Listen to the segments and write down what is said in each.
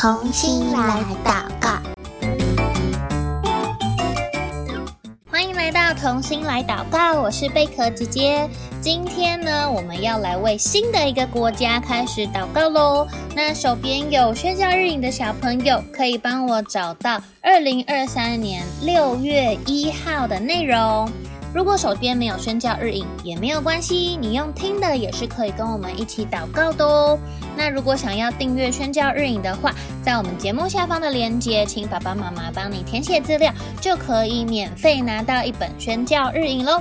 同心来祷告。欢迎来到同心来祷告，我是贝壳姐姐。今天呢，我们要来为新的一个国家开始祷告喽。那手边有宣教日影的小朋友，可以帮我找到二零二三年六月一号的内容。如果手边没有宣教日影也没有关系，你用听的也是可以跟我们一起祷告的哦。那如果想要订阅宣教日影的话，在我们节目下方的链接，请爸爸妈妈帮你填写资料，就可以免费拿到一本宣教日影喽。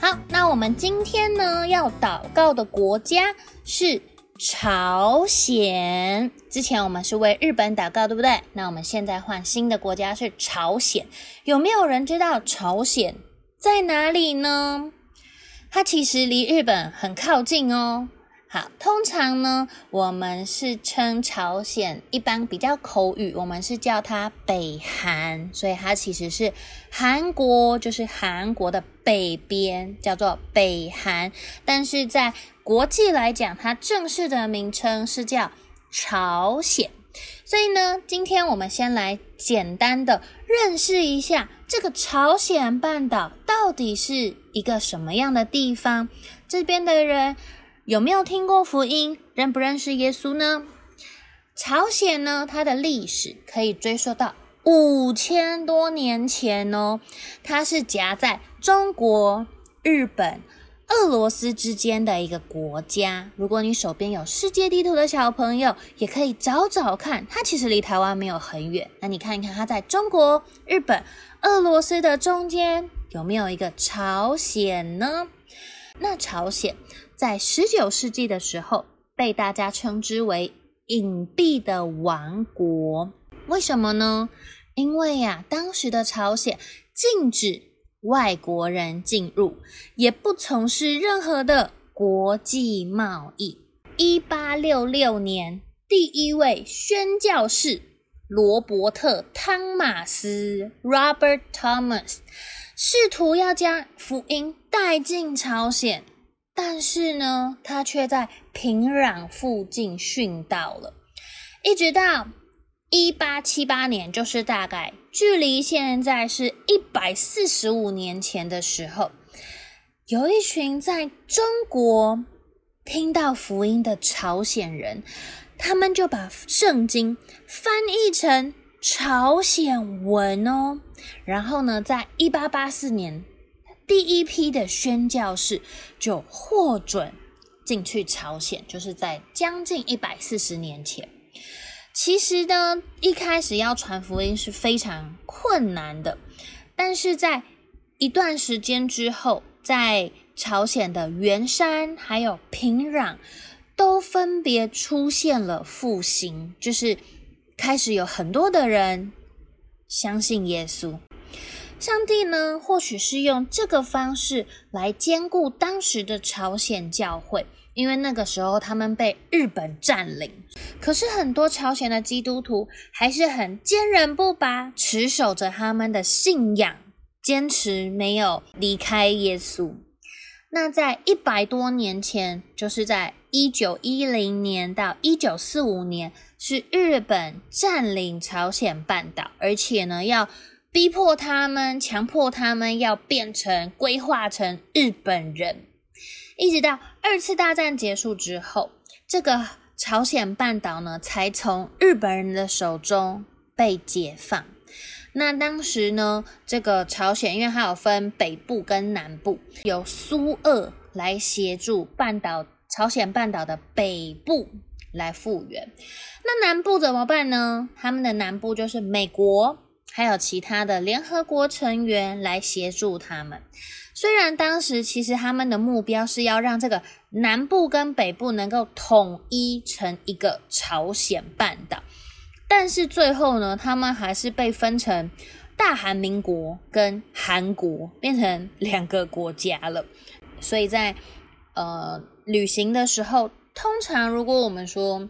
好，那我们今天呢要祷告的国家是朝鲜。之前我们是为日本祷告，对不对？那我们现在换新的国家是朝鲜。有没有人知道朝鲜？在哪里呢？它其实离日本很靠近哦。好，通常呢，我们是称朝鲜，一般比较口语，我们是叫它北韩，所以它其实是韩国，就是韩国的北边，叫做北韩。但是在国际来讲，它正式的名称是叫朝鲜。所以呢，今天我们先来简单的认识一下这个朝鲜半岛到底是一个什么样的地方。这边的人有没有听过福音？认不认识耶稣呢？朝鲜呢，它的历史可以追溯到五千多年前哦，它是夹在中国、日本。俄罗斯之间的一个国家，如果你手边有世界地图的小朋友，也可以找找看，它其实离台湾没有很远。那你看一看，它在中国、日本、俄罗斯的中间有没有一个朝鲜呢？那朝鲜在十九世纪的时候被大家称之为隐蔽的王国，为什么呢？因为呀、当时的朝鲜禁止。外国人进入，也不从事任何的国际贸易。一八六六年，第一位宣教士罗伯特·汤马斯 （Robert Thomas） 试图要将福音带进朝鲜，但是呢，他却在平壤附近殉道了。一直到一八七八年，就是大概。距离现在是一百四十五年前的时候，有一群在中国听到福音的朝鲜人，他们就把圣经翻译成朝鲜文哦。然后呢，在一八八四年，第一批的宣教士就获准进去朝鲜，就是在将近一百四十年前。其实呢，一开始要传福音是非常困难的，但是在一段时间之后，在朝鲜的元山还有平壤，都分别出现了复兴，就是开始有很多的人相信耶稣。上帝呢，或许是用这个方式来兼顾当时的朝鲜教会。因为那个时候他们被日本占领，可是很多朝鲜的基督徒还是很坚韧不拔，持守着他们的信仰，坚持没有离开耶稣。那在一百多年前，就是在一九一零年到一九四五年，是日本占领朝鲜半岛，而且呢要逼迫他们，强迫他们要变成规划成日本人。一直到二次大战结束之后，这个朝鲜半岛呢，才从日本人的手中被解放。那当时呢，这个朝鲜因为它有分北部跟南部，由苏俄来协助半岛朝鲜半岛的北部来复原。那南部怎么办呢？他们的南部就是美国还有其他的联合国成员来协助他们。虽然当时其实他们的目标是要让这个南部跟北部能够统一成一个朝鲜半岛，但是最后呢，他们还是被分成大韩民国跟韩国，变成两个国家了。所以在呃旅行的时候，通常如果我们说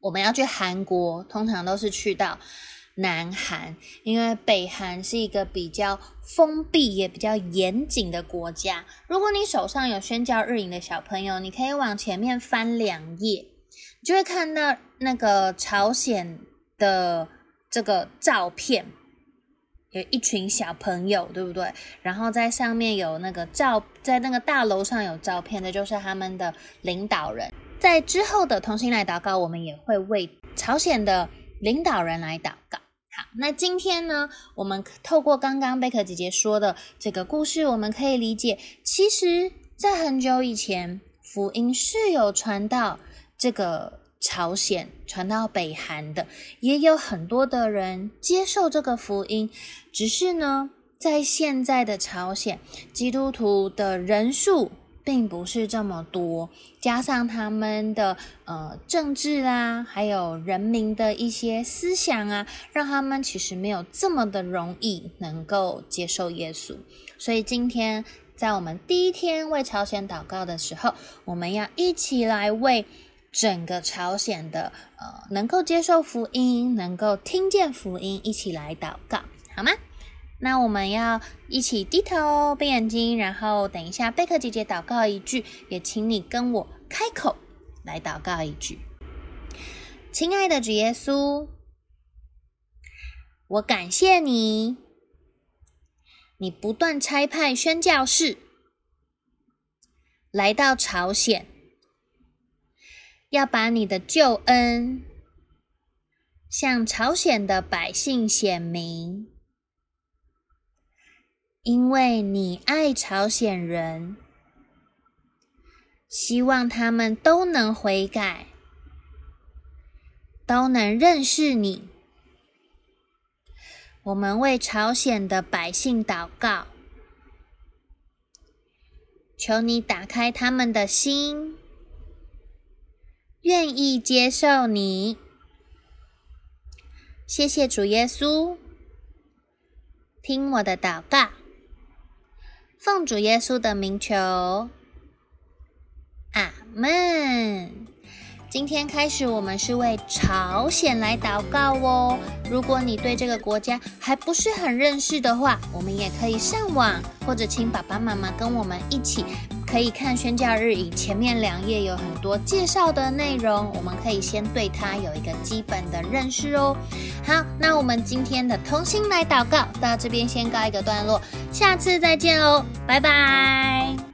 我们要去韩国，通常都是去到。南韩，因为北韩是一个比较封闭也比较严谨的国家。如果你手上有宣教日影的小朋友，你可以往前面翻两页，你就会看到那个朝鲜的这个照片，有一群小朋友，对不对？然后在上面有那个照，在那个大楼上有照片的，就是他们的领导人。在之后的同心来祷告，我们也会为朝鲜的领导人来祷告。好，那今天呢，我们透过刚刚贝壳姐姐说的这个故事，我们可以理解，其实，在很久以前，福音是有传到这个朝鲜，传到北韩的，也有很多的人接受这个福音。只是呢，在现在的朝鲜，基督徒的人数，并不是这么多，加上他们的呃政治啊，还有人民的一些思想啊，让他们其实没有这么的容易能够接受耶稣。所以今天在我们第一天为朝鲜祷告的时候，我们要一起来为整个朝鲜的呃能够接受福音、能够听见福音，一起来祷告，好吗？那我们要一起低头闭眼睛，然后等一下贝壳姐姐祷告一句，也请你跟我开口来祷告一句。亲爱的主耶稣，我感谢你，你不断差派宣教士来到朝鲜，要把你的救恩向朝鲜的百姓显明。因为你爱朝鲜人，希望他们都能悔改，都能认识你。我们为朝鲜的百姓祷告，求你打开他们的心，愿意接受你。谢谢主耶稣，听我的祷告。奉主耶稣的名求，阿门。今天开始，我们是为朝鲜来祷告哦。如果你对这个国家还不是很认识的话，我们也可以上网，或者请爸爸妈妈跟我们一起，可以看宣教日以前面两页有很多介绍的内容，我们可以先对它有一个基本的认识哦。好，那我们今天的同心来祷告到这边先告一个段落，下次再见哦，拜拜。